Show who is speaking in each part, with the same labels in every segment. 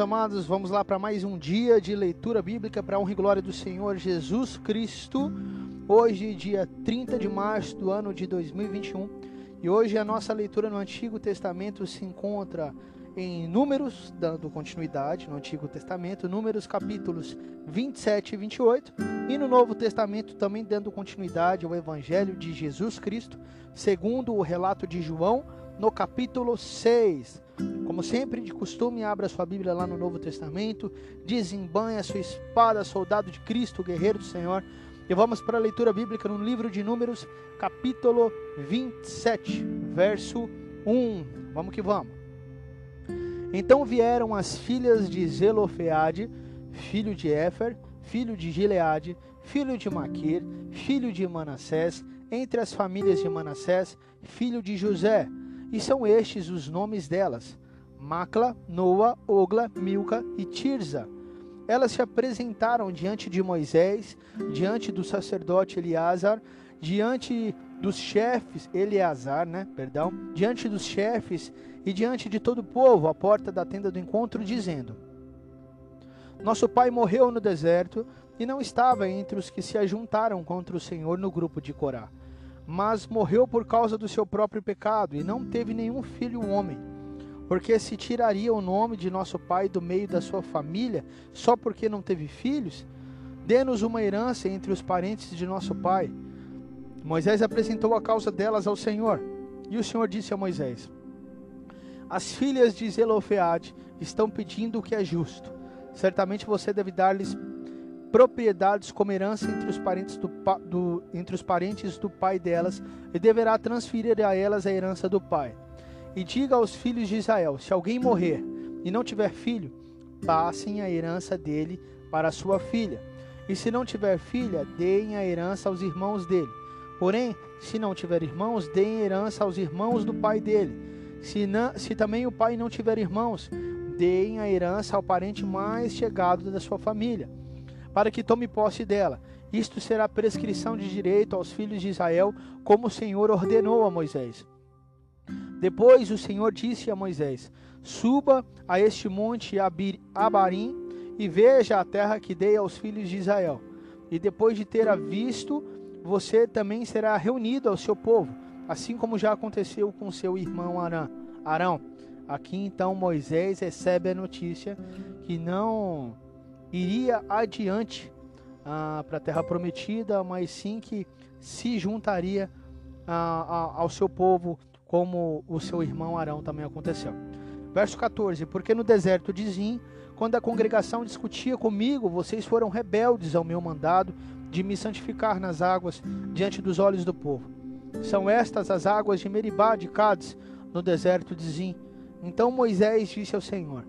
Speaker 1: Amados? Vamos lá para mais um dia de leitura bíblica para a honra e glória do Senhor Jesus Cristo. Hoje, dia 30 de março do ano de 2021. E hoje a nossa leitura no Antigo Testamento se encontra em Números, dando continuidade no Antigo Testamento, Números capítulos 27 e 28, e no Novo Testamento também dando continuidade ao Evangelho de Jesus Cristo, segundo o relato de João, no capítulo 6. Como sempre, de costume, abra sua Bíblia lá no Novo Testamento, desembanha sua espada, soldado de Cristo, guerreiro do Senhor, e vamos para a leitura bíblica no livro de Números, capítulo 27, verso 1. Vamos que vamos. Então vieram as filhas de Zelofeade, filho de Éfer, filho de Gileade, filho de Maquir, filho de Manassés, entre as famílias de Manassés, filho de José. E são estes os nomes delas: Macla, Noa, Ogla, Milca e Tirza. Elas se apresentaram diante de Moisés, diante do sacerdote Eleazar, diante dos chefes, Eleazar, né, perdão, diante dos chefes e diante de todo o povo à porta da tenda do encontro, dizendo: Nosso pai morreu no deserto e não estava entre os que se ajuntaram contra o Senhor no grupo de Corá, mas morreu por causa do seu próprio pecado e não teve nenhum filho homem. Porque se tiraria o nome de nosso pai do meio da sua família só porque não teve filhos? Dê-nos uma herança entre os parentes de nosso pai. Moisés apresentou a causa delas ao Senhor. E o Senhor disse a Moisés: as filhas de Zelofeade estão pedindo o que é justo. Certamente você deve dar-lhes propriedades como herança entre os parentes do, do, entre os parentes do pai delas e deverá transferir a elas a herança do pai. E diga aos filhos de Israel: se alguém morrer e não tiver filho, passem a herança dele para sua filha. E se não tiver filha, deem a herança aos irmãos dele. Porém, se não tiver irmãos, deem herança aos irmãos do pai dele. Se, não, se também o pai não tiver irmãos, deem a herança ao parente mais chegado da sua família, para que tome posse dela. Isto será prescrição de direito aos filhos de Israel, como o Senhor ordenou a Moisés. Depois o Senhor disse a Moisés: Suba a este monte Abarim e veja a terra que dei aos filhos de Israel. E depois de ter a visto, você também será reunido ao seu povo, assim como já aconteceu com seu irmão Arão. Aqui então Moisés recebe a notícia que não iria adiante ah, para a terra prometida, mas sim que se juntaria ah, ao seu povo, como o seu irmão Arão também aconteceu. Verso 14: Porque no deserto de Zim, quando a congregação discutia comigo, vocês foram rebeldes ao meu mandado de me santificar nas águas diante dos olhos do povo. São estas as águas de Meribá de Cades, no deserto de Zim. Então Moisés disse ao Senhor: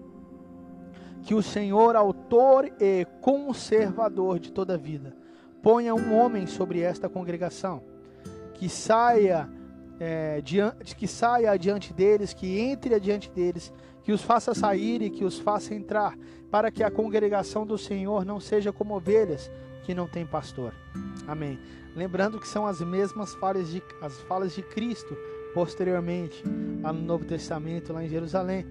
Speaker 1: Que o Senhor, autor e conservador de toda a vida, ponha um homem sobre esta congregação, que saia é, diante, que saia adiante deles, que entre adiante deles, que os faça sair e que os faça entrar, para que a congregação do Senhor não seja como ovelhas que não têm pastor. Amém. Lembrando que são as mesmas falas de, as falas de Cristo posteriormente, lá no Novo Testamento, lá em Jerusalém.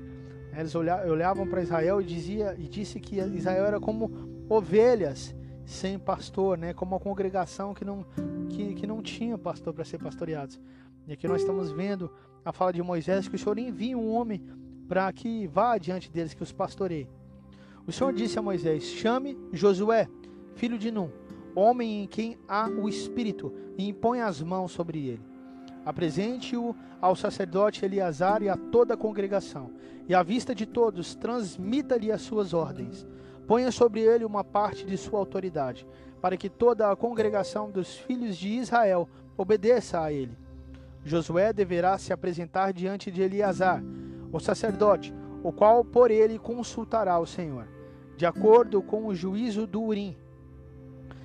Speaker 1: Eles olhavam para Israel e dizia e disse que Israel era como ovelhas sem pastor, né? Como uma congregação que não que, que não tinha pastor para ser pastoreados. E aqui nós estamos vendo a fala de Moisés que o Senhor envia um homem para que vá adiante deles que os pastoreie. O Senhor disse a Moisés: Chame Josué, filho de Num, homem em quem há o Espírito, e impõe as mãos sobre ele. Apresente-o ao sacerdote Eleazar e a toda a congregação, e à vista de todos, transmita-lhe as suas ordens. Ponha sobre ele uma parte de sua autoridade, para que toda a congregação dos filhos de Israel obedeça a ele. Josué deverá se apresentar diante de Eleazar, o sacerdote, o qual por ele consultará o Senhor, de acordo com o juízo do Urim.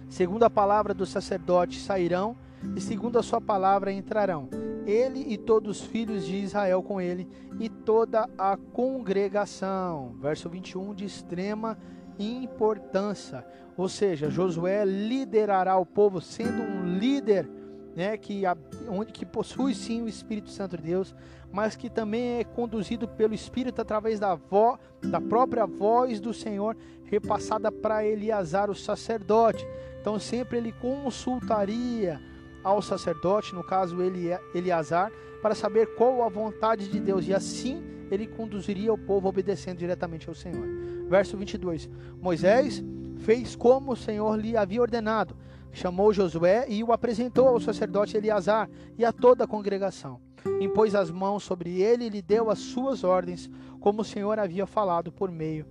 Speaker 1: Segundo a palavra do sacerdote sairão e segundo a sua palavra entrarão, ele e todos os filhos de Israel com ele, e toda a congregação. Verso 21 de extrema importância. Ou seja, Josué liderará o povo, sendo um líder né, que, onde, que possui sim o Espírito Santo de Deus, mas que também é conduzido pelo Espírito através da, vo, da própria voz do Senhor, repassada para Eleazar, o sacerdote. Então sempre ele consultaria ao sacerdote, no caso ele, Eleazar, para saber qual a vontade de Deus, e assim ele conduziria o povo obedecendo diretamente ao Senhor. Verso 22: Moisés fez como o Senhor lhe havia ordenado, chamou Josué e o apresentou ao sacerdote Eleazar e a toda a congregação. Impôs as mãos sobre ele e lhe deu as suas ordens, como o Senhor havia falado por meio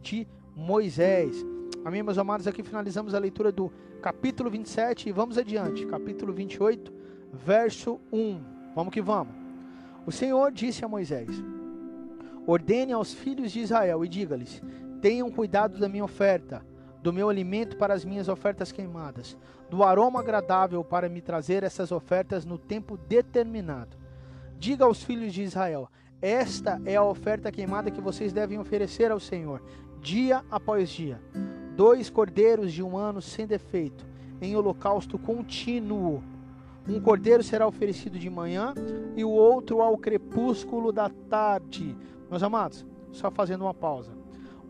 Speaker 1: de Moisés. Amém, meus amados? Aqui finalizamos a leitura do capítulo 27 e vamos adiante. Capítulo 28, verso 1. Vamos que vamos. O Senhor disse a Moisés: Ordene aos filhos de Israel e diga-lhes: Tenham cuidado da minha oferta, do meu alimento para as minhas ofertas queimadas, do aroma agradável para me trazer essas ofertas no tempo determinado. Diga aos filhos de Israel: Esta é a oferta queimada que vocês devem oferecer ao Senhor, dia após dia dois cordeiros de um ano sem defeito, em holocausto contínuo. Um cordeiro será oferecido de manhã e o outro ao crepúsculo da tarde. Meus amados, só fazendo uma pausa.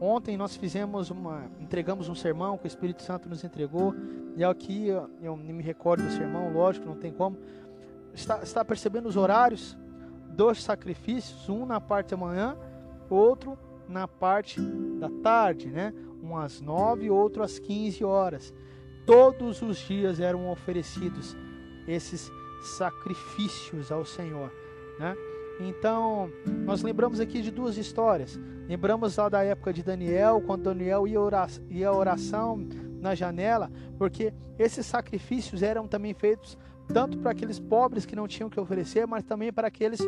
Speaker 1: Ontem nós fizemos uma, entregamos um sermão que o Espírito Santo nos entregou, e aqui eu, eu me recordo do sermão, lógico, não tem como. Está, está percebendo os horários dos sacrifícios, um na parte da manhã, outro na parte da tarde, né? Um às nove, outro às quinze horas. Todos os dias eram oferecidos esses sacrifícios ao Senhor, né? Então, nós lembramos aqui de duas histórias. Lembramos lá da época de Daniel, quando Daniel ia, orar, ia oração na janela, porque esses sacrifícios eram também feitos tanto para aqueles pobres que não tinham que oferecer, mas também para aqueles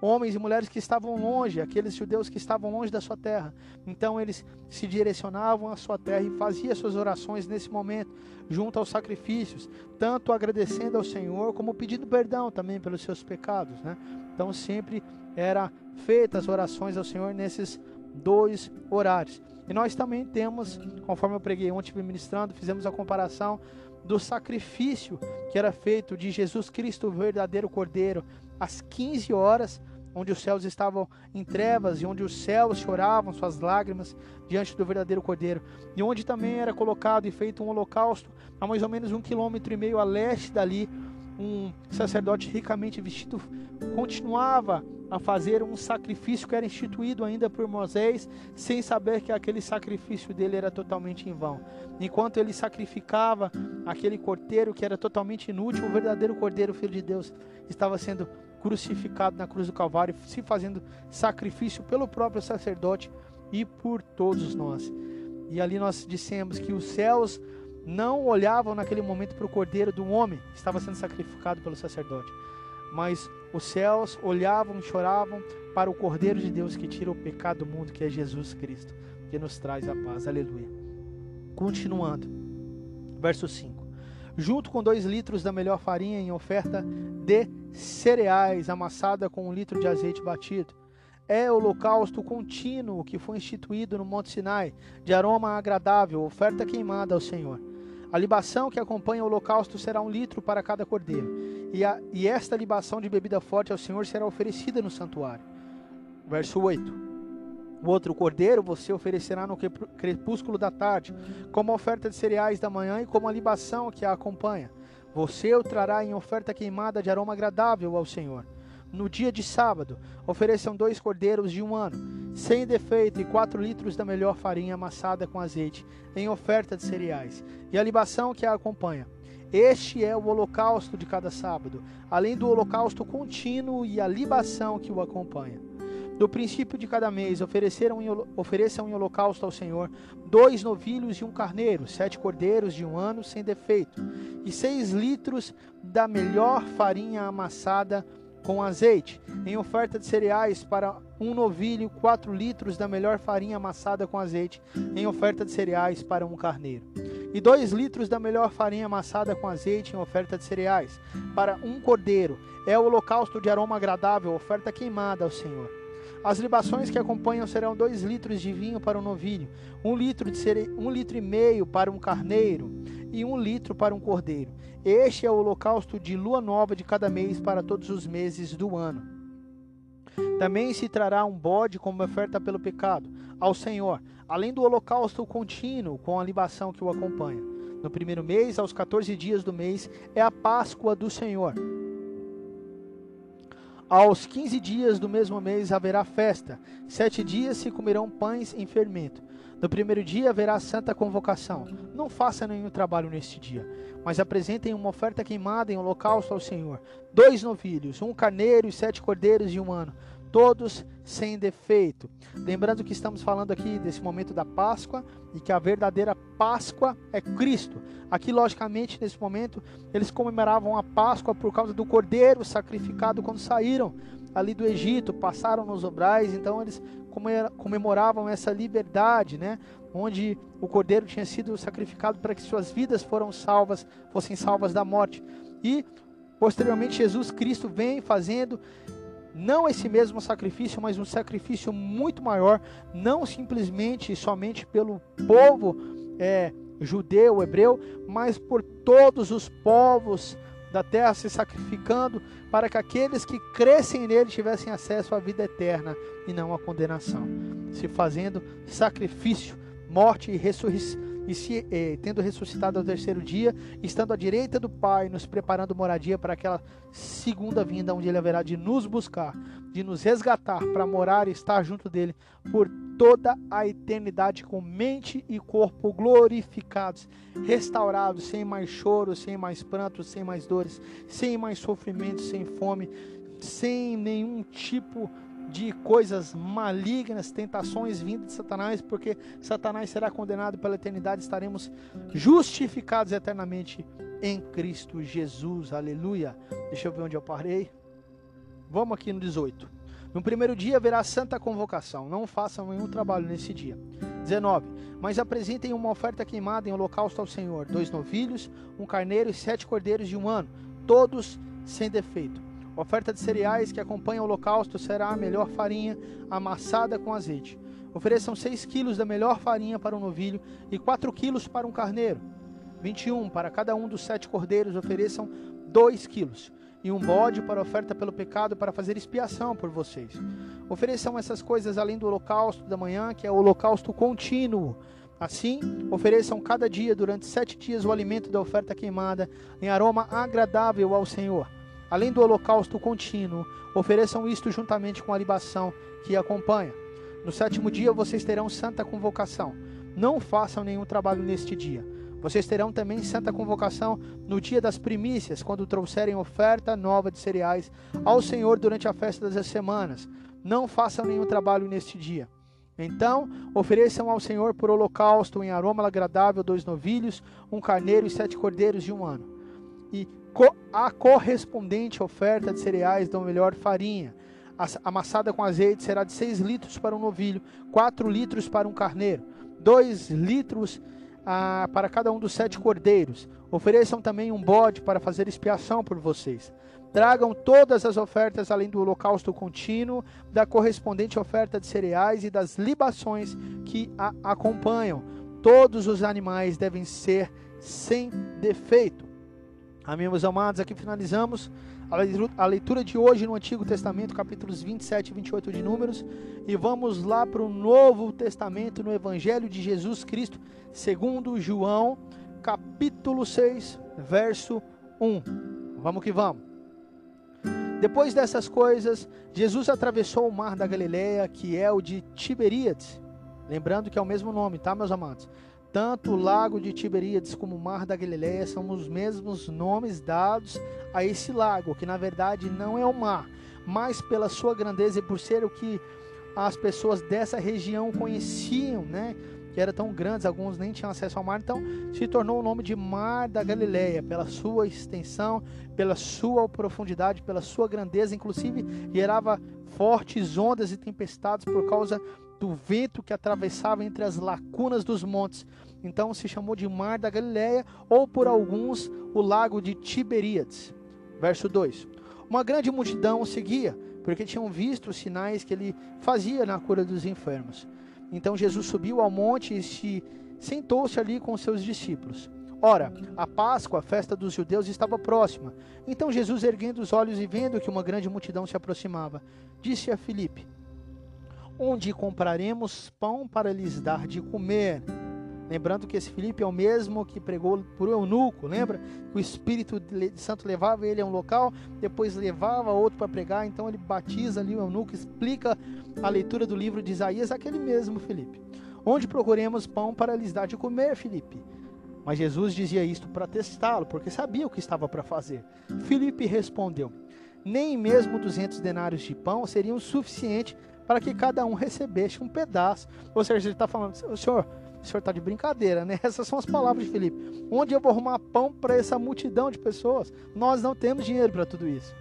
Speaker 1: homens e mulheres que estavam longe, aqueles judeus que estavam longe da sua terra. Então eles se direcionavam à sua terra e faziam suas orações nesse momento, junto aos sacrifícios, tanto agradecendo ao Senhor como pedindo perdão também pelos seus pecados, né? Então sempre era feitas as orações ao Senhor nesses dois horários. E nós também temos, conforme eu preguei ontem ministrando, fizemos a comparação do sacrifício que era feito de Jesus Cristo, o verdadeiro Cordeiro, às 15 horas, onde os céus estavam em trevas e onde os céus choravam suas lágrimas diante do verdadeiro Cordeiro, e onde também era colocado e feito um holocausto a mais ou menos um quilômetro e meio a leste dali, um sacerdote ricamente vestido continuava a fazer um sacrifício que era instituído ainda por Moisés, sem saber que aquele sacrifício dele era totalmente em vão. Enquanto ele sacrificava aquele cordeiro que era totalmente inútil, o verdadeiro cordeiro, filho de Deus, estava sendo crucificado na cruz do Calvário, se fazendo sacrifício pelo próprio sacerdote e por todos nós. E ali nós dissemos que os céus não olhavam naquele momento para o cordeiro do homem que estava sendo sacrificado pelo sacerdote, mas os céus olhavam e choravam para o cordeiro de Deus que tira o pecado do mundo, que é Jesus Cristo, que nos traz a paz. Aleluia. Continuando, verso 5. Junto com dois litros da melhor farinha em oferta de cereais, amassada com um litro de azeite batido. É holocausto contínuo que foi instituído no Monte Sinai, de aroma agradável, oferta queimada ao Senhor. A libação que acompanha o holocausto será um litro para cada cordeiro, e, a, e esta libação de bebida forte ao Senhor será oferecida no santuário. Verso 8. O outro cordeiro você oferecerá no crepúsculo da tarde, como oferta de cereais da manhã e como a libação que a acompanha. Você o trará em oferta queimada de aroma agradável ao Senhor. No dia de sábado, ofereçam dois cordeiros de um ano, sem defeito, e quatro litros da melhor farinha amassada com azeite, em oferta de cereais, e a libação que a acompanha. Este é o holocausto de cada sábado, além do holocausto contínuo e a libação que o acompanha. Do princípio de cada mês, ofereceram em, ofereçam em holocausto ao Senhor dois novilhos e um carneiro, sete cordeiros de um ano sem defeito, e seis litros da melhor farinha amassada com azeite, em oferta de cereais para um novilho, quatro litros da melhor farinha amassada com azeite, em oferta de cereais para um carneiro. E dois litros da melhor farinha amassada com azeite em oferta de cereais, para um cordeiro. É o holocausto de aroma agradável, oferta queimada ao Senhor. As libações que acompanham serão dois litros de vinho para um novilho, um litro, de cere... um litro e meio para um carneiro e um litro para um cordeiro. Este é o holocausto de lua nova de cada mês para todos os meses do ano. Também se trará um bode como oferta pelo pecado ao Senhor, além do holocausto contínuo com a libação que o acompanha. No primeiro mês, aos 14 dias do mês, é a Páscoa do Senhor. Aos 15 dias do mesmo mês haverá festa. Sete dias se comerão pães em fermento. No primeiro dia haverá santa convocação. Não faça nenhum trabalho neste dia, mas apresentem uma oferta queimada em holocausto ao Senhor: dois novilhos, um carneiro e sete cordeiros de um ano, todos sem defeito. Lembrando que estamos falando aqui desse momento da Páscoa e que a verdadeira Páscoa é Cristo. Aqui, logicamente, nesse momento, eles comemoravam a Páscoa por causa do cordeiro sacrificado quando saíram ali do Egito, passaram nos obrais, então eles comemoravam essa liberdade, né? Onde o cordeiro tinha sido sacrificado para que suas vidas foram salvas, fossem salvas da morte. E posteriormente Jesus Cristo vem fazendo não esse mesmo sacrifício, mas um sacrifício muito maior, não simplesmente somente pelo povo é, judeu, hebreu, mas por todos os povos da terra se sacrificando para que aqueles que crescem nele tivessem acesso à vida eterna e não à condenação, se fazendo sacrifício, morte e ressurreição. E se, eh, tendo ressuscitado ao terceiro dia, estando à direita do Pai, nos preparando moradia para aquela segunda vinda, onde Ele haverá de nos buscar, de nos resgatar para morar e estar junto dele por toda a eternidade, com mente e corpo glorificados, restaurados, sem mais choro, sem mais pranto, sem mais dores, sem mais sofrimento, sem fome, sem nenhum tipo de de coisas malignas, tentações vindas de Satanás, porque Satanás será condenado pela eternidade, estaremos justificados eternamente em Cristo Jesus. Aleluia. Deixa eu ver onde eu parei. Vamos aqui no 18. No primeiro dia haverá santa convocação. Não façam nenhum trabalho nesse dia. 19. Mas apresentem uma oferta queimada em holocausto ao Senhor: dois novilhos, um carneiro e sete cordeiros de um ano, todos sem defeito. Oferta de cereais que acompanha o holocausto será a melhor farinha amassada com azeite. Ofereçam seis quilos da melhor farinha para um novilho e quatro quilos para um carneiro. 21. Para cada um dos sete cordeiros ofereçam dois quilos e um bode para oferta pelo pecado para fazer expiação por vocês. Ofereçam essas coisas além do holocausto da manhã, que é o holocausto contínuo. Assim, ofereçam cada dia durante sete dias o alimento da oferta queimada em aroma agradável ao Senhor. Além do holocausto contínuo, ofereçam isto juntamente com a libação que acompanha. No sétimo dia vocês terão santa convocação. Não façam nenhum trabalho neste dia vocês terão também santa convocação no dia das primícias, quando trouxerem oferta nova de cereais ao Senhor durante a festa das semanas. Não façam nenhum trabalho neste dia. Então, ofereçam ao Senhor por holocausto em aroma agradável dois novilhos, um carneiro e sete cordeiros de um ano. E a correspondente oferta de cereais da melhor farinha, amassada com azeite, será de seis litros para um novilho, quatro litros para um carneiro, dois litros ah, para cada um dos sete cordeiros. Ofereçam também um bode para fazer expiação por vocês. Tragam todas as ofertas além do holocausto contínuo, da correspondente oferta de cereais e das libações que a acompanham. Todos os animais devem ser sem defeito. Amém, meus amados, aqui finalizamos a leitura de hoje no Antigo Testamento, capítulos 27 e 28 de Números, e vamos lá para o Novo Testamento, no Evangelho de Jesus Cristo, segundo João, capítulo 6, verso 1. Vamos que vamos. Depois dessas coisas, Jesus atravessou o mar da Galileia, que é o de Tiberíades. Lembrando que é o mesmo nome, tá, meus amados? Tanto o lago de Tiberíades como o mar da Galileia são os mesmos nomes dados a esse lago, que na verdade não é o mar, mas pela sua grandeza e por ser o que as pessoas dessa região conheciam, né? Que era tão grandes, alguns nem tinham acesso ao mar, então se tornou o nome de Mar da Galileia, pela sua extensão, pela sua profundidade, pela sua grandeza, inclusive gerava fortes ondas e tempestades por causa do vento que atravessava entre as lacunas dos montes. Então se chamou de Mar da Galileia, ou por alguns o lago de Tiberíades. Verso 2: Uma grande multidão o seguia, porque tinham visto os sinais que ele fazia na cura dos enfermos. Então Jesus subiu ao monte e se sentou-se ali com seus discípulos. Ora, a Páscoa, a festa dos judeus, estava próxima. Então Jesus, erguendo os olhos e vendo que uma grande multidão se aproximava, disse a Filipe: onde compraremos pão para lhes dar de comer. Lembrando que esse Filipe é o mesmo que pregou por eunuco, lembra? O Espírito Santo levava ele a um local, depois levava outro para pregar, então ele batiza ali o eunuco, explica a leitura do livro de Isaías, aquele mesmo Filipe. Onde procuremos pão para lhes dar de comer, Filipe? Mas Jesus dizia isto para testá-lo, porque sabia o que estava para fazer. Filipe respondeu: Nem mesmo duzentos denários de pão seriam suficiente para que cada um recebesse um pedaço. Ou seja, ele está falando, o senhor, está de brincadeira, né? Essas são as palavras de Felipe. Onde eu vou arrumar pão para essa multidão de pessoas? Nós não temos dinheiro para tudo isso.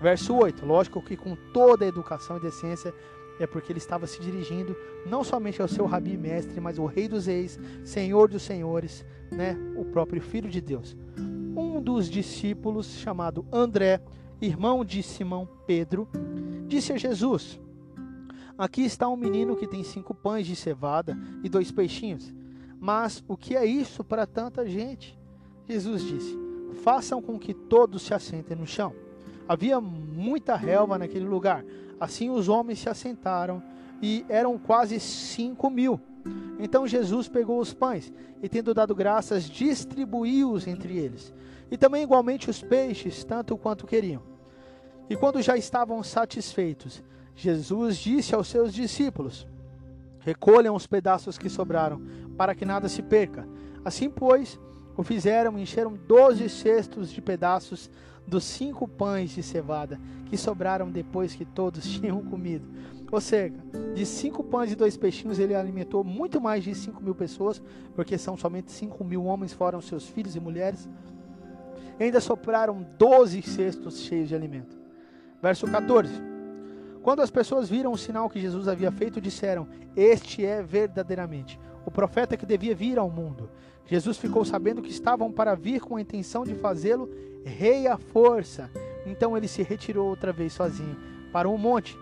Speaker 1: Verso 8, lógico que com toda a educação e decência, é porque ele estava se dirigindo não somente ao seu rabi mestre, mas ao rei dos reis, senhor dos senhores, né, o próprio filho de Deus. Um dos discípulos, chamado André, irmão de Simão Pedro, disse a Jesus: Aqui está um menino que tem cinco pães de cevada e dois peixinhos. Mas o que é isso para tanta gente? Jesus disse: Façam com que todos se assentem no chão. Havia muita relva naquele lugar. Assim os homens se assentaram e eram quase cinco mil. Então Jesus pegou os pães e, tendo dado graças, distribuiu-os entre eles. E também igualmente os peixes, tanto quanto queriam. E quando já estavam satisfeitos, Jesus disse aos seus discípulos: Recolham os pedaços que sobraram, para que nada se perca. Assim, pois, o fizeram e encheram doze cestos de pedaços dos cinco pães de cevada que sobraram depois que todos tinham comido. Ou seja, de cinco pães e dois peixinhos ele alimentou muito mais de cinco mil pessoas, porque são somente cinco mil homens, foram seus filhos e mulheres. E ainda sopraram doze cestos cheios de alimento. Verso 14. Quando as pessoas viram o sinal que Jesus havia feito, disseram: Este é verdadeiramente o profeta que devia vir ao mundo. Jesus ficou sabendo que estavam para vir com a intenção de fazê-lo rei à força. Então ele se retirou outra vez sozinho para um monte.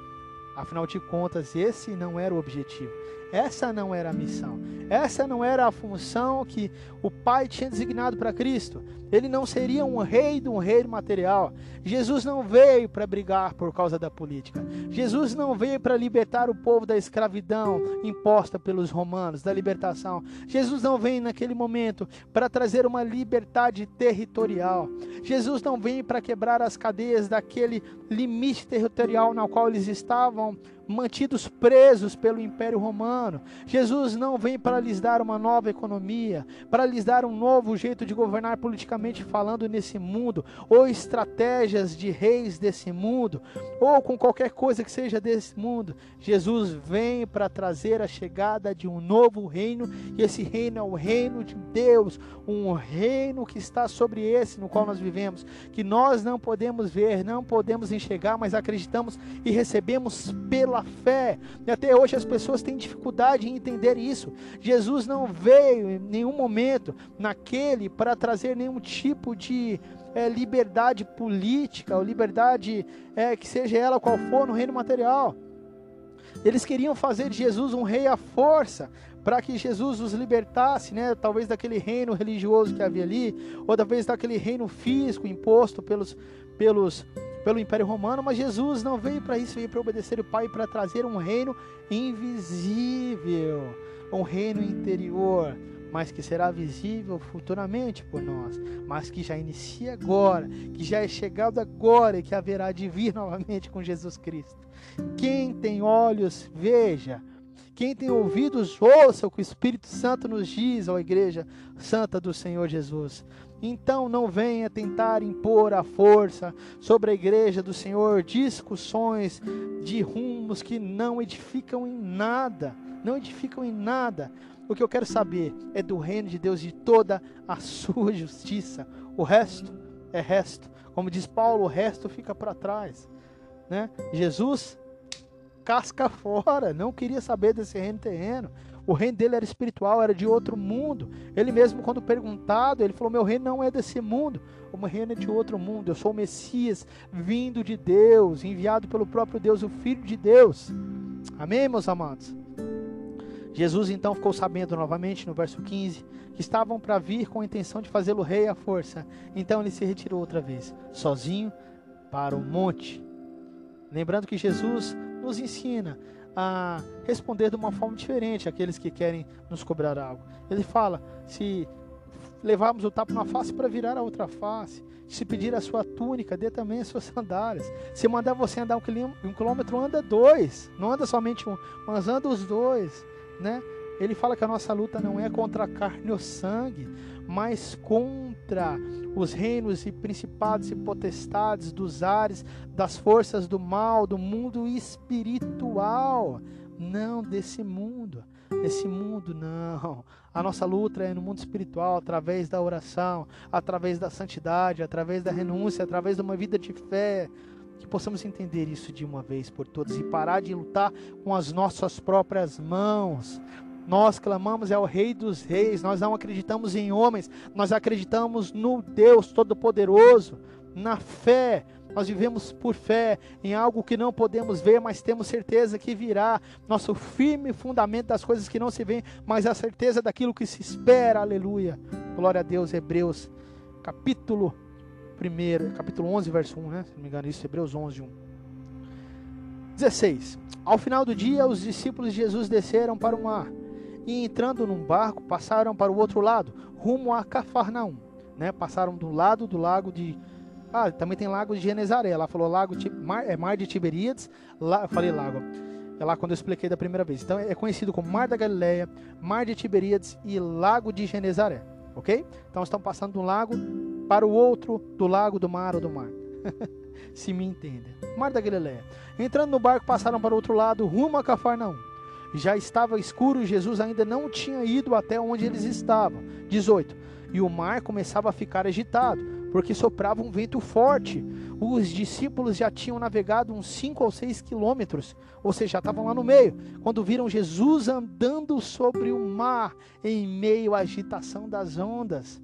Speaker 1: Afinal de contas, esse não era o objetivo. Essa não era a missão. Essa não era a função que o Pai tinha designado para Cristo. Ele não seria um rei de um reino material. Jesus não veio para brigar por causa da política. Jesus não veio para libertar o povo da escravidão imposta pelos romanos, da libertação. Jesus não veio naquele momento para trazer uma liberdade territorial. Jesus não veio para quebrar as cadeias daquele limite territorial na qual eles estavam mantidos presos pelo Império Romano. Jesus não vem para lhes dar uma nova economia, para lhes dar um novo jeito de governar politicamente falando nesse mundo, ou estratégias de reis desse mundo, ou com qualquer coisa que seja desse mundo. Jesus vem para trazer a chegada de um novo reino, e esse reino é o reino de Deus, um reino que está sobre esse no qual nós vivemos, que nós não podemos ver, não podemos enxergar, mas acreditamos e recebemos pela pela fé. E até hoje as pessoas têm dificuldade em entender isso. Jesus não veio em nenhum momento naquele para trazer nenhum tipo de é, liberdade política ou liberdade é, que seja ela qual for no reino material. Eles queriam fazer de Jesus um rei à força, para que Jesus os libertasse, né? Talvez daquele reino religioso que havia ali, ou talvez daquele reino físico imposto pelos, pelos pelo Império Romano, mas Jesus não veio para isso, veio para obedecer o Pai para trazer um reino invisível, um reino interior, mas que será visível futuramente por nós, mas que já inicia agora, que já é chegado agora e que haverá de vir novamente com Jesus Cristo. Quem tem olhos, veja. Quem tem ouvidos, ouça o que o Espírito Santo nos diz, ó Igreja Santa do Senhor Jesus. Então não venha tentar impor a força sobre a igreja do Senhor discussões de rumos que não edificam em nada, não edificam em nada. O que eu quero saber é do reino de Deus e toda a sua justiça. O resto é resto. Como diz Paulo, o resto fica para trás, né? Jesus casca fora, não queria saber desse reino terreno. O reino dele era espiritual, era de outro mundo. Ele mesmo, quando perguntado, ele falou: Meu reino não é desse mundo, o meu reino é de outro mundo. Eu sou o Messias, vindo de Deus, enviado pelo próprio Deus, o Filho de Deus. Amém, meus amados? Jesus então ficou sabendo novamente no verso 15 que estavam para vir com a intenção de fazê-lo rei à força. Então ele se retirou outra vez, sozinho, para o monte. Lembrando que Jesus nos ensina a responder de uma forma diferente àqueles que querem nos cobrar algo. Ele fala: se levarmos o tapa na face para virar a outra face, se pedir a sua túnica, dê também as suas sandálias. Se mandar você andar um quilômetro, anda dois, não anda somente um, mas anda os dois, né? Ele fala que a nossa luta não é contra a carne ou sangue, mas contra os reinos e principados e potestades dos ares, das forças do mal, do mundo espiritual, não desse mundo. Nesse mundo, não. A nossa luta é no mundo espiritual, através da oração, através da santidade, através da renúncia, através de uma vida de fé. Que possamos entender isso de uma vez por todas e parar de lutar com as nossas próprias mãos, nós clamamos é o Rei dos Reis, nós não acreditamos em homens, nós acreditamos no Deus Todo-Poderoso, na fé. Nós vivemos por fé em algo que não podemos ver, mas temos certeza que virá. Nosso firme fundamento das coisas que não se veem, mas a certeza daquilo que se espera. Aleluia. Glória a Deus. Hebreus, capítulo 1, capítulo 11, verso 1, né? Se não me engano, isso, Hebreus 11, 1. 16. Ao final do dia, os discípulos de Jesus desceram para o mar e entrando num barco passaram para o outro lado, rumo a Cafarnaum, né? Passaram do lado do lago de ah, também tem lago de Genezaré. Lá falou lago mar, é mar de Tiberíades. Lá, falei lago. É lá quando eu expliquei da primeira vez. Então é conhecido como Mar da Galileia, Mar de Tiberíades e Lago de Genezaré, OK? Então estão passando de um lago para o outro, do lago, do mar ou do mar. Se me entendem. Mar da Galileia. Entrando no barco, passaram para o outro lado, rumo a Cafarnaum. Já estava escuro e Jesus ainda não tinha ido até onde eles estavam. 18. E o mar começava a ficar agitado, porque soprava um vento forte. Os discípulos já tinham navegado uns 5 ou 6 quilômetros, ou seja, já estavam lá no meio, quando viram Jesus andando sobre o mar em meio à agitação das ondas.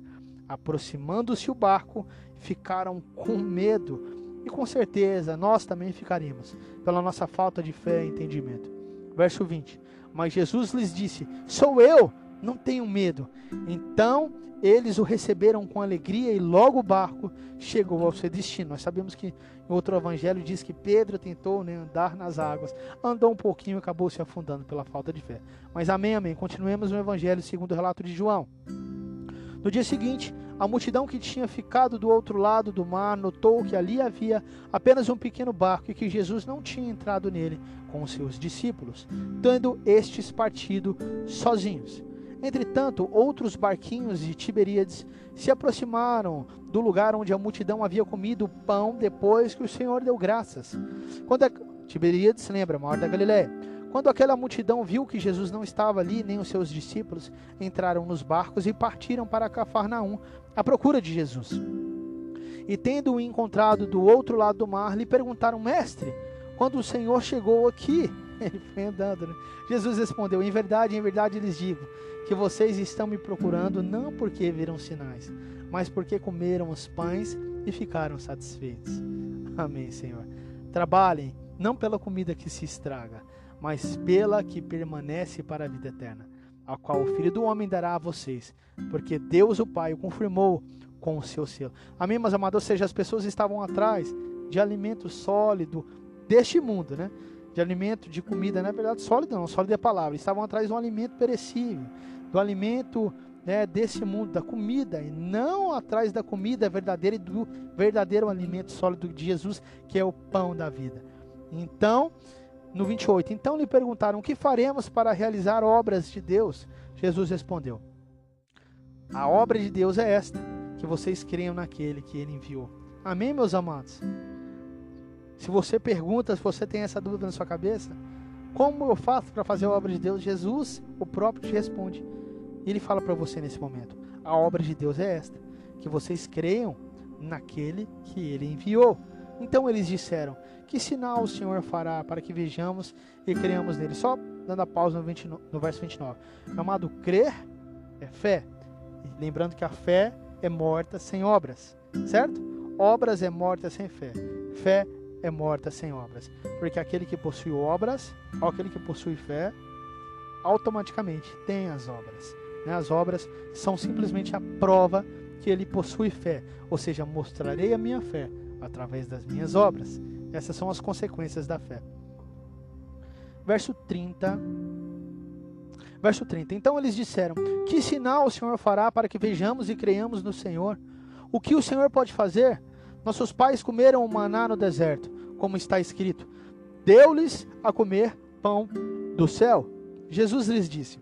Speaker 1: Aproximando-se o barco, ficaram com medo. E com certeza nós também ficaríamos, pela nossa falta de fé e entendimento. Verso 20: Mas Jesus lhes disse: Sou eu, não tenham medo. Então eles o receberam com alegria e logo o barco chegou ao seu destino. Nós sabemos que em outro evangelho diz que Pedro tentou né, andar nas águas, andou um pouquinho e acabou se afundando pela falta de fé. Mas amém, amém. Continuemos no evangelho segundo o relato de João. No dia seguinte, a multidão que tinha ficado do outro lado do mar notou que ali havia apenas um pequeno barco e que Jesus não tinha entrado nele com os seus discípulos, tendo estes partido sozinhos. Entretanto, outros barquinhos de Tiberíades se aproximaram do lugar onde a multidão havia comido o pão depois que o Senhor deu graças. Quando a... Tiberíades, lembra, maior da Galiléia. Quando aquela multidão viu que Jesus não estava ali, nem os seus discípulos, entraram nos barcos e partiram para Cafarnaum à procura de Jesus. E tendo-o encontrado do outro lado do mar, lhe perguntaram: Mestre, quando o Senhor chegou aqui, ele foi andando. Né? Jesus respondeu: Em verdade, em verdade lhes digo que vocês estão me procurando não porque viram sinais, mas porque comeram os pães e ficaram satisfeitos. Amém, Senhor. Trabalhem não pela comida que se estraga, mas pela que permanece para a vida eterna, a qual o Filho do Homem dará a vocês, porque Deus o Pai o confirmou com o seu selo. Amém, meus amados? Ou seja, as pessoas estavam atrás de alimento sólido deste mundo, né? De alimento, de comida, na é verdade, sólido não, sólido é a palavra. Estavam atrás de um alimento perecível do alimento né, desse mundo, da comida, e não atrás da comida verdadeira e do verdadeiro alimento sólido de Jesus, que é o pão da vida. Então, no 28, então lhe perguntaram: O que faremos para realizar obras de Deus? Jesus respondeu: A obra de Deus é esta, que vocês creiam naquele que ele enviou. Amém, meus amados? Se você pergunta, se você tem essa dúvida na sua cabeça, como eu faço para fazer a obra de Deus? Jesus, o próprio, te responde. Ele fala para você nesse momento: a obra de Deus é esta, que vocês creiam naquele que ele enviou. Então eles disseram: Que sinal o Senhor fará para que vejamos e creiamos nele? Só dando a pausa no, 29, no verso 29. Amado, crer é fé. E lembrando que a fé é morta sem obras, certo? Obras é morta sem fé. Fé é morta sem obras. Porque aquele que possui obras, aquele que possui fé, automaticamente tem as obras. Né? As obras são simplesmente a prova que ele possui fé, ou seja, mostrarei a minha fé através das minhas obras. Essas são as consequências da fé. Verso 30. Verso 30. Então eles disseram: Que sinal o Senhor fará para que vejamos e creiamos no Senhor? O que o Senhor pode fazer? Nossos pais comeram o maná no deserto, como está escrito: Deu-lhes a comer pão do céu. Jesus lhes disse: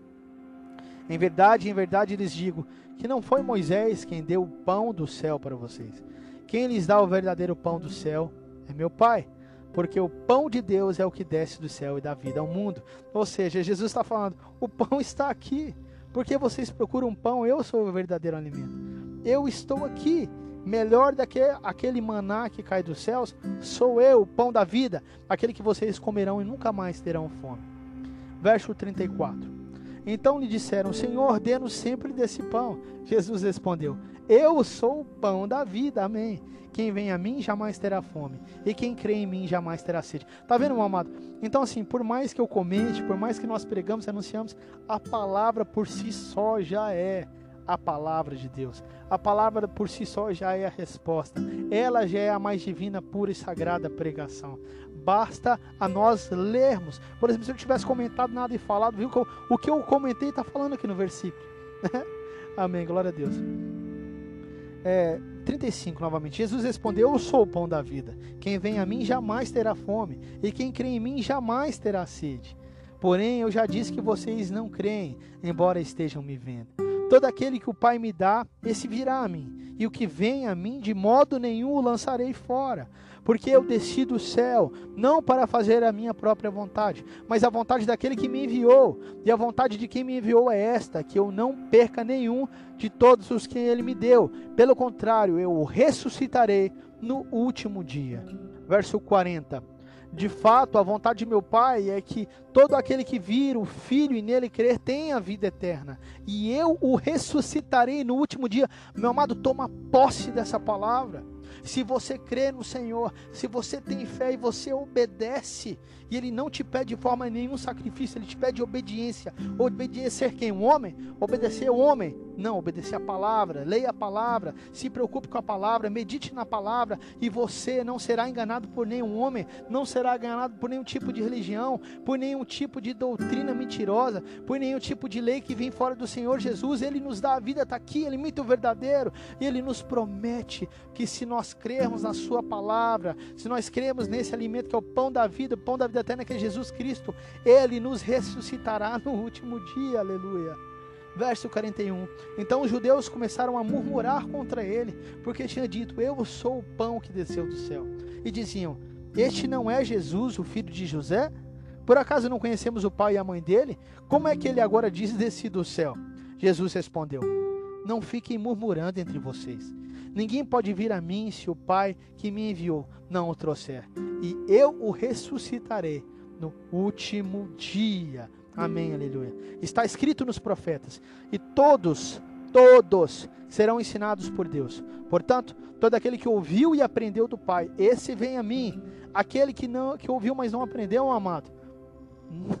Speaker 1: Em verdade, em verdade lhes digo que não foi Moisés quem deu o pão do céu para vocês. Quem lhes dá o verdadeiro pão do céu é meu Pai, porque o pão de Deus é o que desce do céu e dá vida ao mundo. Ou seja, Jesus está falando: o pão está aqui. Porque vocês procuram pão? Eu sou o verdadeiro alimento. Eu estou aqui melhor do que aquele maná que cai dos céus, sou eu, o pão da vida, aquele que vocês comerão e nunca mais terão fome. Verso 34. Então lhe disseram: Senhor, dê-nos sempre desse pão. Jesus respondeu: Eu sou o pão da vida. Amém. Quem vem a mim jamais terá fome, e quem crê em mim jamais terá sede. Tá vendo, meu amado? Então, assim, por mais que eu comente, por mais que nós pregamos anunciamos, a palavra por si só já é a palavra de Deus. A palavra por si só já é a resposta. Ela já é a mais divina, pura e sagrada pregação. Basta a nós lermos. Por exemplo, se eu tivesse comentado nada e falado, viu? O que eu comentei está falando aqui no versículo. Amém, glória a Deus. É, 35 novamente. Jesus respondeu: Eu sou o pão da vida. Quem vem a mim jamais terá fome, e quem crê em mim jamais terá sede. Porém, eu já disse que vocês não creem, embora estejam me vendo. Todo aquele que o Pai me dá, esse virá a mim. E o que vem a mim de modo nenhum o lançarei fora. Porque eu desci do céu, não para fazer a minha própria vontade, mas a vontade daquele que me enviou. E a vontade de quem me enviou é esta: que eu não perca nenhum de todos os que ele me deu. Pelo contrário, eu o ressuscitarei no último dia. Verso 40. De fato, a vontade de meu Pai é que todo aquele que vir o Filho e nele crer tenha vida eterna. E eu o ressuscitarei no último dia. Meu amado, toma posse dessa palavra. Se você crê no Senhor, se você tem fé e você obedece, e Ele não te pede de forma nenhum sacrifício, Ele te pede obediência. Obedecer quem? Um homem? Obedecer o homem? Não, obedecer a palavra, leia a palavra, se preocupe com a palavra, medite na palavra, e você não será enganado por nenhum homem, não será enganado por nenhum tipo de religião, por nenhum tipo de doutrina mentirosa, por nenhum tipo de lei que vem fora do Senhor Jesus. Ele nos dá a vida, está aqui, Ele é muito verdadeiro, e Ele nos promete que se nós crermos na Sua palavra, se nós cremos nesse alimento que é o pão da vida, o pão da vida eterna que é Jesus Cristo, Ele nos ressuscitará no último dia, aleluia. Verso 41. Então os judeus começaram a murmurar contra ele, porque tinha dito: Eu sou o pão que desceu do céu. E diziam: Este não é Jesus, o filho de José? Por acaso não conhecemos o pai e a mãe dele? Como é que ele agora diz desci do céu? Jesus respondeu: Não fiquem murmurando entre vocês. Ninguém pode vir a mim se o Pai que me enviou não o trouxer, e eu o ressuscitarei no último dia. Amém, aleluia. Está escrito nos profetas: e todos, todos serão ensinados por Deus. Portanto, todo aquele que ouviu e aprendeu do Pai, esse vem a mim. Aquele que não que ouviu, mas não aprendeu, amado,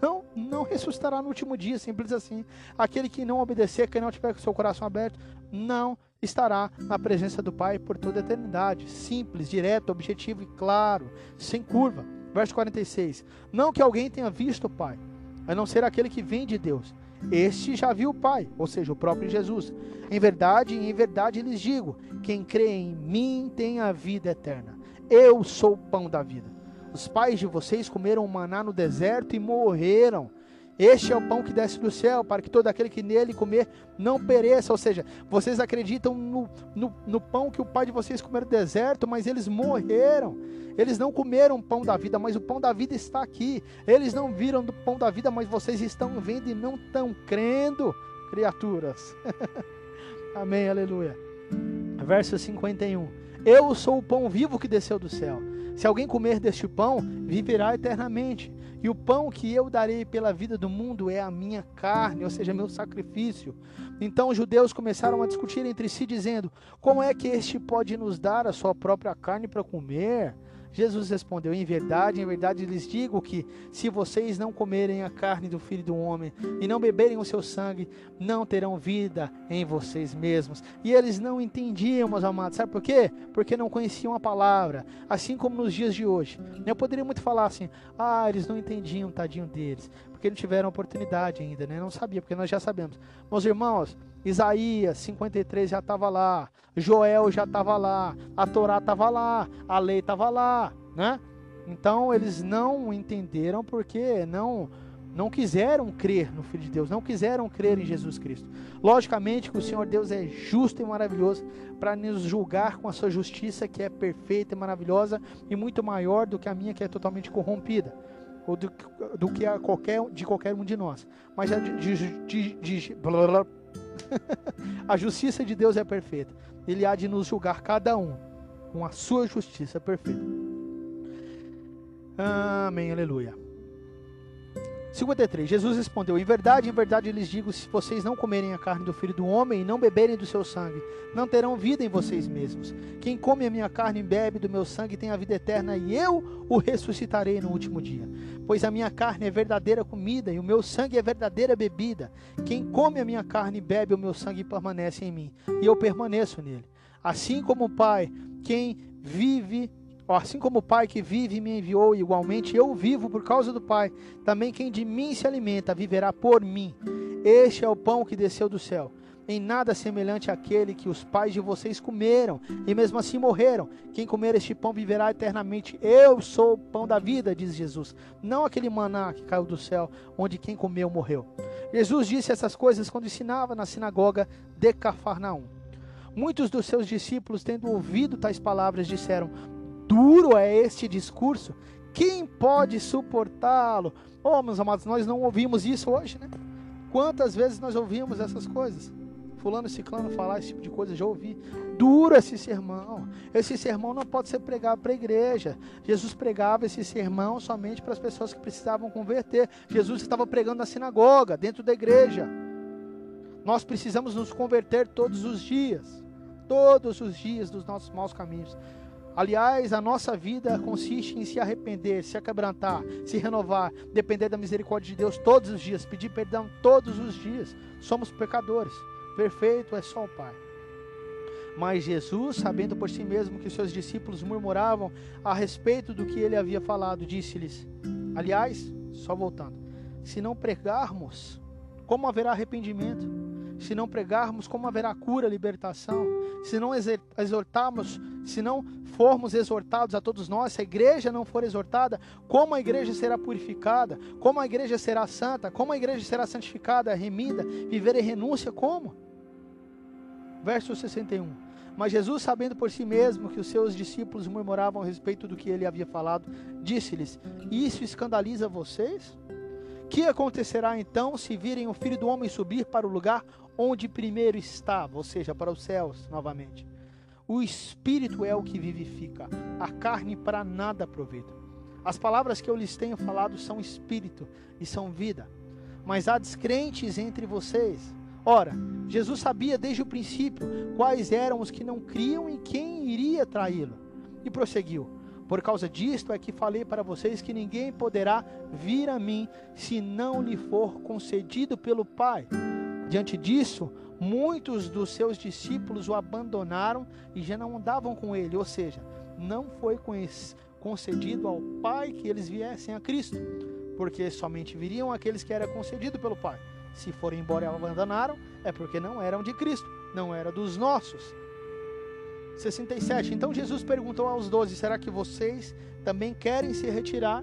Speaker 1: não, não ressuscitará no último dia, simples assim. Aquele que não obedecer, que não tiver com seu coração aberto, não estará na presença do Pai por toda a eternidade. Simples, direto, objetivo e claro, sem curva. Verso 46. Não que alguém tenha visto o Pai, a não ser aquele que vem de Deus. Este já viu o Pai, ou seja, o próprio Jesus. Em verdade, em verdade lhes digo: quem crê em mim tem a vida eterna. Eu sou o pão da vida. Os pais de vocês comeram maná no deserto e morreram. Este é o pão que desce do céu, para que todo aquele que nele comer não pereça. Ou seja, vocês acreditam no, no, no pão que o pai de vocês comeram no deserto, mas eles morreram. Eles não comeram o pão da vida, mas o pão da vida está aqui. Eles não viram do pão da vida, mas vocês estão vendo e não estão crendo, criaturas. Amém, aleluia. Verso 51. Eu sou o pão vivo que desceu do céu. Se alguém comer deste pão, viverá eternamente. E o pão que eu darei pela vida do mundo é a minha carne, ou seja, meu sacrifício. Então os judeus começaram a discutir entre si, dizendo: Como é que este pode nos dar a sua própria carne para comer? Jesus respondeu: Em verdade, em verdade lhes digo que, se vocês não comerem a carne do filho do homem e não beberem o seu sangue, não terão vida em vocês mesmos. E eles não entendiam, meus amados. Sabe por quê? Porque não conheciam a palavra. Assim como nos dias de hoje. Eu poderia muito falar assim: Ah, eles não entendiam, tadinho deles. Porque não tiveram oportunidade ainda, né? Não sabia, porque nós já sabemos. Meus irmãos, Isaías 53 já estava lá, Joel já estava lá, a Torá estava lá, a lei estava lá, né? Então eles não entenderam porque não não quiseram crer no Filho de Deus, não quiseram crer em Jesus Cristo. Logicamente que o Senhor Deus é justo e maravilhoso para nos julgar com a sua justiça que é perfeita e maravilhosa e muito maior do que a minha que é totalmente corrompida ou do, do que a qualquer de qualquer um de nós. Mas a de, de, de, blá, blá, a justiça de Deus é perfeita. Ele há de nos julgar cada um com a sua justiça perfeita. Amém, aleluia. 53. Jesus respondeu: Em verdade, em verdade lhes digo: se vocês não comerem a carne do filho do homem e não beberem do seu sangue, não terão vida em vocês mesmos. Quem come a minha carne e bebe do meu sangue tem a vida eterna, e eu o ressuscitarei no último dia. Pois a minha carne é verdadeira comida e o meu sangue é verdadeira bebida. Quem come a minha carne e bebe o meu sangue permanece em mim, e eu permaneço nele. Assim como o Pai, quem vive Assim como o Pai que vive me enviou, igualmente eu vivo por causa do Pai. Também quem de mim se alimenta viverá por mim. Este é o pão que desceu do céu. Em nada semelhante àquele que os pais de vocês comeram e mesmo assim morreram. Quem comer este pão viverá eternamente. Eu sou o pão da vida, diz Jesus. Não aquele maná que caiu do céu, onde quem comeu morreu. Jesus disse essas coisas quando ensinava na sinagoga de Cafarnaum. Muitos dos seus discípulos, tendo ouvido tais palavras, disseram: Duro é este discurso, quem pode suportá-lo? Oh, meus amados, nós não ouvimos isso hoje, né? Quantas vezes nós ouvimos essas coisas? Fulano Ciclano falar esse tipo de coisa, já ouvi. Duro esse sermão. Esse sermão não pode ser pregado para a igreja. Jesus pregava esse sermão somente para as pessoas que precisavam converter. Jesus estava pregando na sinagoga, dentro da igreja. Nós precisamos nos converter todos os dias. Todos os dias dos nossos maus caminhos. Aliás, a nossa vida consiste em se arrepender, se quebrantar, se renovar, depender da misericórdia de Deus todos os dias, pedir perdão todos os dias. Somos pecadores. Perfeito é só o Pai. Mas Jesus, sabendo por si mesmo que seus discípulos murmuravam a respeito do que ele havia falado, disse-lhes: Aliás, só voltando, se não pregarmos, como haverá arrependimento? Se não pregarmos, como haverá cura, libertação? Se não exortarmos, se não formos exortados a todos nós, se a igreja não for exortada, como a igreja será purificada? Como a igreja será santa? Como a igreja será santificada, remida? Viver em renúncia, como? Verso 61. Mas Jesus, sabendo por si mesmo que os seus discípulos murmuravam a respeito do que ele havia falado, disse-lhes: Isso escandaliza vocês? Que acontecerá então se virem o filho do homem subir para o lugar onde primeiro estava, ou seja, para os céus novamente? O espírito é o que vivifica, a carne para nada aproveita. As palavras que eu lhes tenho falado são espírito e são vida. Mas há descrentes entre vocês Ora, Jesus sabia desde o princípio quais eram os que não criam e quem iria traí-lo. E prosseguiu: Por causa disto é que falei para vocês que ninguém poderá vir a mim se não lhe for concedido pelo Pai. Diante disso, muitos dos seus discípulos o abandonaram e já não andavam com ele, ou seja, não foi concedido ao Pai que eles viessem a Cristo, porque somente viriam aqueles que era concedido pelo Pai. Se forem embora e abandonaram, é porque não eram de Cristo, não era dos nossos. 67. Então Jesus perguntou aos doze: Será que vocês também querem se retirar?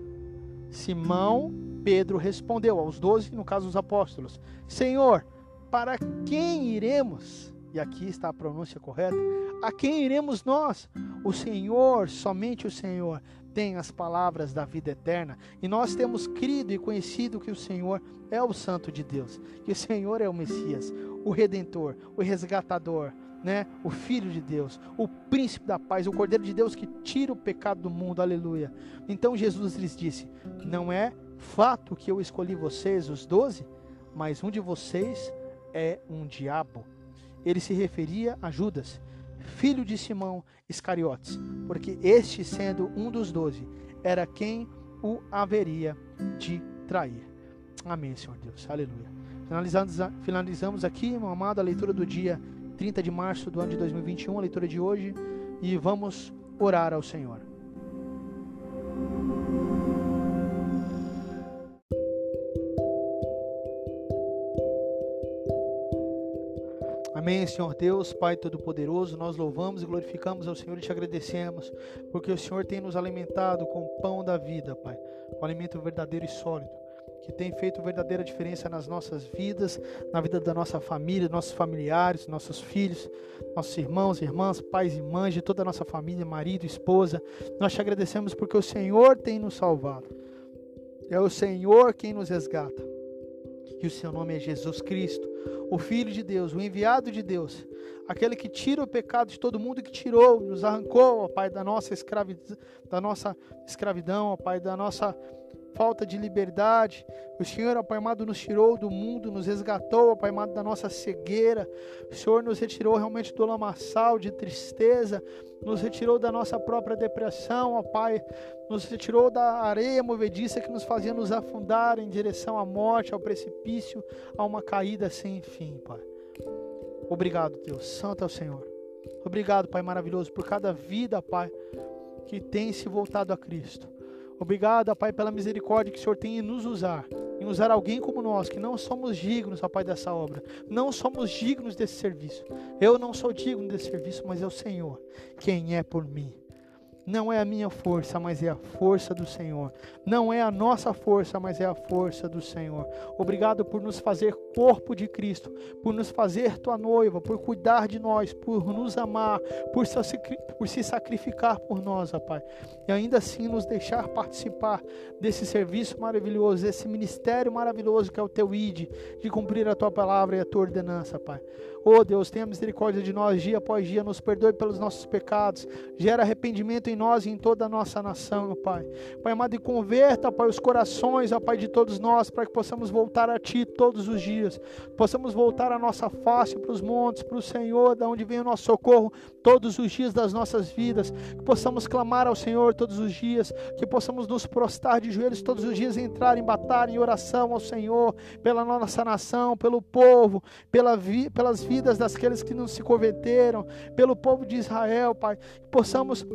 Speaker 1: Simão Pedro respondeu aos doze, no caso os apóstolos: Senhor, para quem iremos? E aqui está a pronúncia correta. A quem iremos nós? O Senhor, somente o Senhor, tem as palavras da vida eterna. E nós temos crido e conhecido que o Senhor é o Santo de Deus, que o Senhor é o Messias, o Redentor, o Resgatador, né? o Filho de Deus, o Príncipe da Paz, o Cordeiro de Deus que tira o pecado do mundo. Aleluia. Então Jesus lhes disse: Não é fato que eu escolhi vocês, os doze, mas um de vocês é um diabo. Ele se referia a Judas filho de Simão Iscariotes, porque este, sendo um dos doze, era quem o haveria de trair. Amém, Senhor Deus. Aleluia. Finalizamos, finalizamos aqui, meu amado, a leitura do dia 30 de março do ano de 2021, a leitura de hoje, e vamos orar ao Senhor. Amém, Senhor Deus, Pai Todo-Poderoso, nós louvamos e glorificamos ao Senhor e te agradecemos, porque o Senhor tem nos alimentado com o pão da vida, Pai, com alimento verdadeiro e sólido, que tem feito verdadeira diferença nas nossas vidas, na vida da nossa família, nossos familiares, nossos filhos, nossos irmãos, irmãs, pais e mães, de toda a nossa família, marido, esposa. Nós te agradecemos porque o Senhor tem nos salvado. É o Senhor quem nos resgata. E o seu nome é Jesus Cristo o Filho de Deus, o enviado de Deus, aquele que tira o pecado de todo mundo, que tirou, nos arrancou, ó Pai, da nossa, escravi da nossa escravidão, ó Pai, da nossa falta de liberdade. O Senhor, ó Pai amado, nos tirou do mundo, nos resgatou, ó Pai amado, da nossa cegueira. O Senhor nos retirou realmente do lamaçal de tristeza, nos retirou da nossa própria depressão, ó Pai, nos retirou da areia movediça que nos fazia nos afundar em direção à morte, ao precipício, a uma caída sem fim, Pai. Obrigado, Deus. Santo é o Senhor. Obrigado, Pai maravilhoso, por cada vida, Pai, que tem se voltado a Cristo. Obrigado, Pai, pela misericórdia que o Senhor tem em nos usar, em usar alguém como nós, que não somos dignos, ó Pai, dessa obra. Não somos dignos desse serviço. Eu não sou digno desse serviço, mas é o Senhor quem é por mim. Não é a minha força, mas é a força do Senhor. Não é a nossa força, mas é a força do Senhor. Obrigado por nos fazer corpo de Cristo, por nos fazer tua noiva, por cuidar de nós, por nos amar, por se, por se sacrificar por nós, ó Pai. E ainda assim nos deixar participar desse serviço maravilhoso, desse ministério maravilhoso que é o teu ID, de cumprir a tua palavra e a tua ordenança, Pai. Oh Deus, tenha misericórdia de nós dia após dia, nos perdoe pelos nossos pecados, gera arrependimento em nós e em toda a nossa nação, meu Pai. Pai amado, e converta, Pai, os corações, ó Pai, de todos nós, para que possamos voltar a Ti todos os dias, possamos voltar a nossa face para os montes, para o Senhor, da onde vem o nosso socorro todos os dias das nossas vidas, que possamos clamar ao Senhor todos os dias, que possamos nos prostrar de joelhos todos os dias, entrar em batalha, em oração ao Senhor, pela nossa nação, pelo povo, pela vi, pelas vidas vidas daqueles que não se converteram, pelo povo de Israel, Pai. Possamos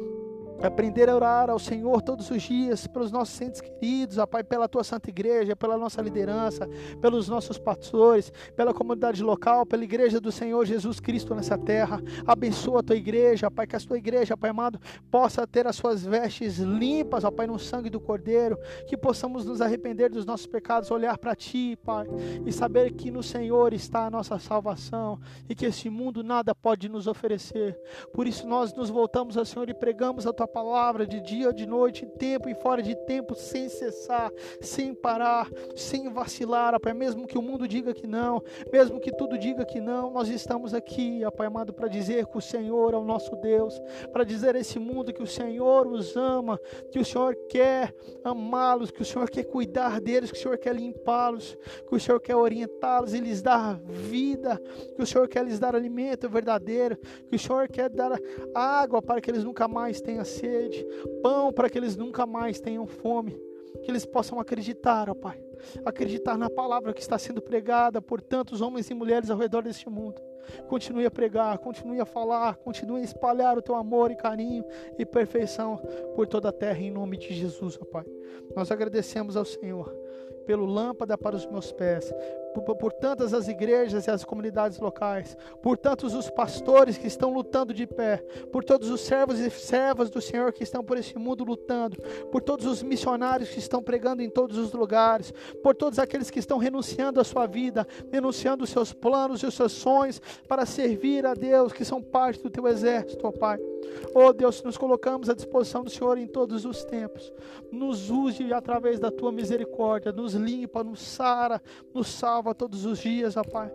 Speaker 1: aprender a orar ao Senhor todos os dias, pelos nossos entes queridos, ó Pai, pela tua santa igreja, pela nossa liderança, pelos nossos pastores, pela comunidade local, pela igreja do Senhor Jesus Cristo nessa terra. Abençoa a tua igreja, Pai, que a tua igreja, Pai amado, possa ter as suas vestes limpas, ó Pai, no sangue do Cordeiro, que possamos nos arrepender dos nossos pecados, olhar para ti, Pai, e saber que no Senhor está a nossa salvação e que esse mundo nada pode nos oferecer. Por isso nós nos voltamos ao Senhor e pregamos a tua tua palavra de dia, de noite, em tempo e fora de tempo, sem cessar, sem parar, sem vacilar, Pai, mesmo que o mundo diga que não, mesmo que tudo diga que não, nós estamos aqui, Pai amado, para dizer que o Senhor é o nosso Deus, para dizer a esse mundo que o Senhor os ama, que o Senhor quer amá-los, que o Senhor quer cuidar deles, que o Senhor quer limpá-los, que o Senhor quer orientá-los e lhes dar vida, que o Senhor quer lhes dar alimento verdadeiro, que o Senhor quer dar água para que eles nunca mais tenham sede, pão para que eles nunca mais tenham fome, que eles possam acreditar, ó Pai, acreditar na palavra que está sendo pregada por tantos homens e mulheres ao redor deste mundo. Continue a pregar, continue a falar, continue a espalhar o teu amor e carinho e perfeição por toda a terra em nome de Jesus, ó Pai. Nós agradecemos ao Senhor pelo lâmpada para os meus pés, por, tantas as igrejas e as comunidades locais, por tantos os pastores que estão lutando de pé, por todos os servos e servas do Senhor que estão por esse mundo lutando, por todos os missionários que estão pregando em todos os lugares, por todos aqueles que estão renunciando à sua vida, renunciando os seus planos e os seus sonhos para servir a Deus, que são parte do teu exército, ó Pai. Oh Deus, nos colocamos à disposição do Senhor em todos os tempos. Nos use através da tua misericórdia, nos limpa, nos sara, nos salva todos os dias, ó Pai,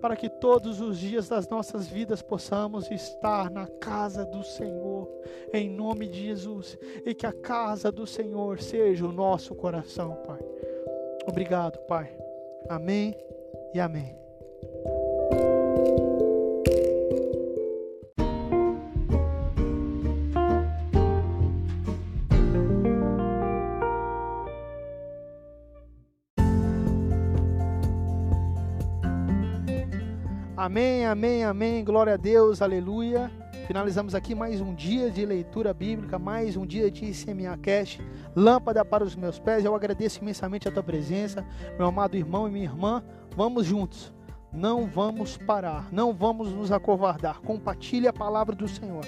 Speaker 1: para que todos os dias das nossas vidas possamos estar na casa do Senhor, em nome de Jesus, e que a casa do Senhor seja o nosso coração, Pai. Obrigado, Pai. Amém e amém. Amém, amém, amém. Glória a Deus, aleluia. Finalizamos aqui mais um dia de leitura bíblica, mais um dia de ICMA Cash, lâmpada para os meus pés. Eu agradeço imensamente a tua presença, meu amado irmão e minha irmã. Vamos juntos. Não vamos parar, não vamos nos acovardar. Compartilhe a palavra do Senhor.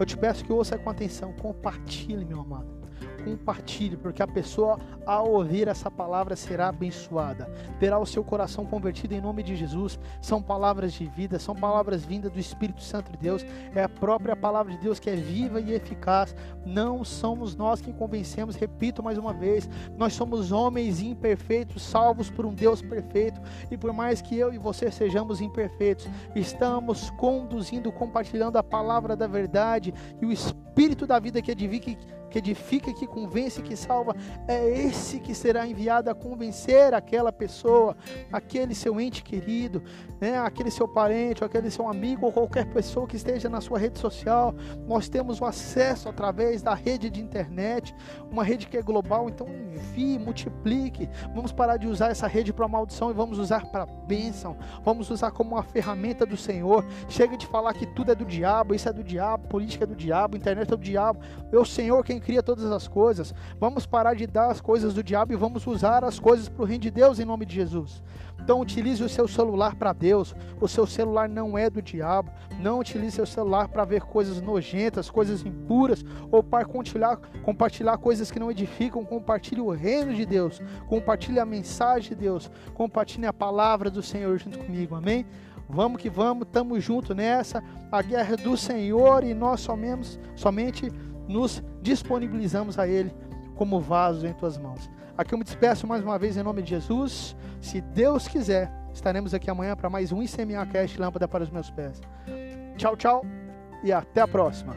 Speaker 1: Eu te peço que ouça com atenção. Compartilhe, meu amado compartilhe, porque a pessoa, ao ouvir essa palavra, será abençoada, terá o seu coração convertido em nome de Jesus. São palavras de vida, são palavras vindas do Espírito Santo de Deus, é a própria palavra de Deus que é viva e eficaz. Não somos nós que convencemos, repito mais uma vez, nós somos homens imperfeitos, salvos por um Deus perfeito, e por mais que eu e você sejamos imperfeitos, estamos conduzindo, compartilhando a palavra da verdade e o Espírito da vida que edifica que edifica, que convence, que salva, é esse que será enviado a convencer aquela pessoa, aquele seu ente querido, né, aquele seu parente, aquele seu amigo ou qualquer pessoa que esteja na sua rede social. Nós temos o acesso através da rede de internet, uma rede que é global, então envie, multiplique. Vamos parar de usar essa rede para maldição e vamos usar para bênção. Vamos usar como uma ferramenta do Senhor. Chega de falar que tudo é do diabo, isso é do diabo, política é do diabo, internet é do diabo. É o Senhor quem quem cria todas as coisas. Vamos parar de dar as coisas do diabo e vamos usar as coisas para o reino de Deus em nome de Jesus. Então utilize o seu celular para Deus. O seu celular não é do diabo. Não utilize seu celular para ver coisas nojentas, coisas impuras ou para compartilhar, compartilhar coisas que não edificam. Compartilhe o reino de Deus. Compartilhe a mensagem de Deus. Compartilhe a palavra do Senhor junto comigo. Amém? Vamos que vamos, estamos juntos nessa. A guerra é do Senhor e nós somente, somente nos disponibilizamos a Ele como vaso em tuas mãos. Aqui eu me despeço mais uma vez em nome de Jesus. Se Deus quiser, estaremos aqui amanhã para mais um ICMA Cast Lâmpada para os meus pés. Tchau, tchau e até a próxima.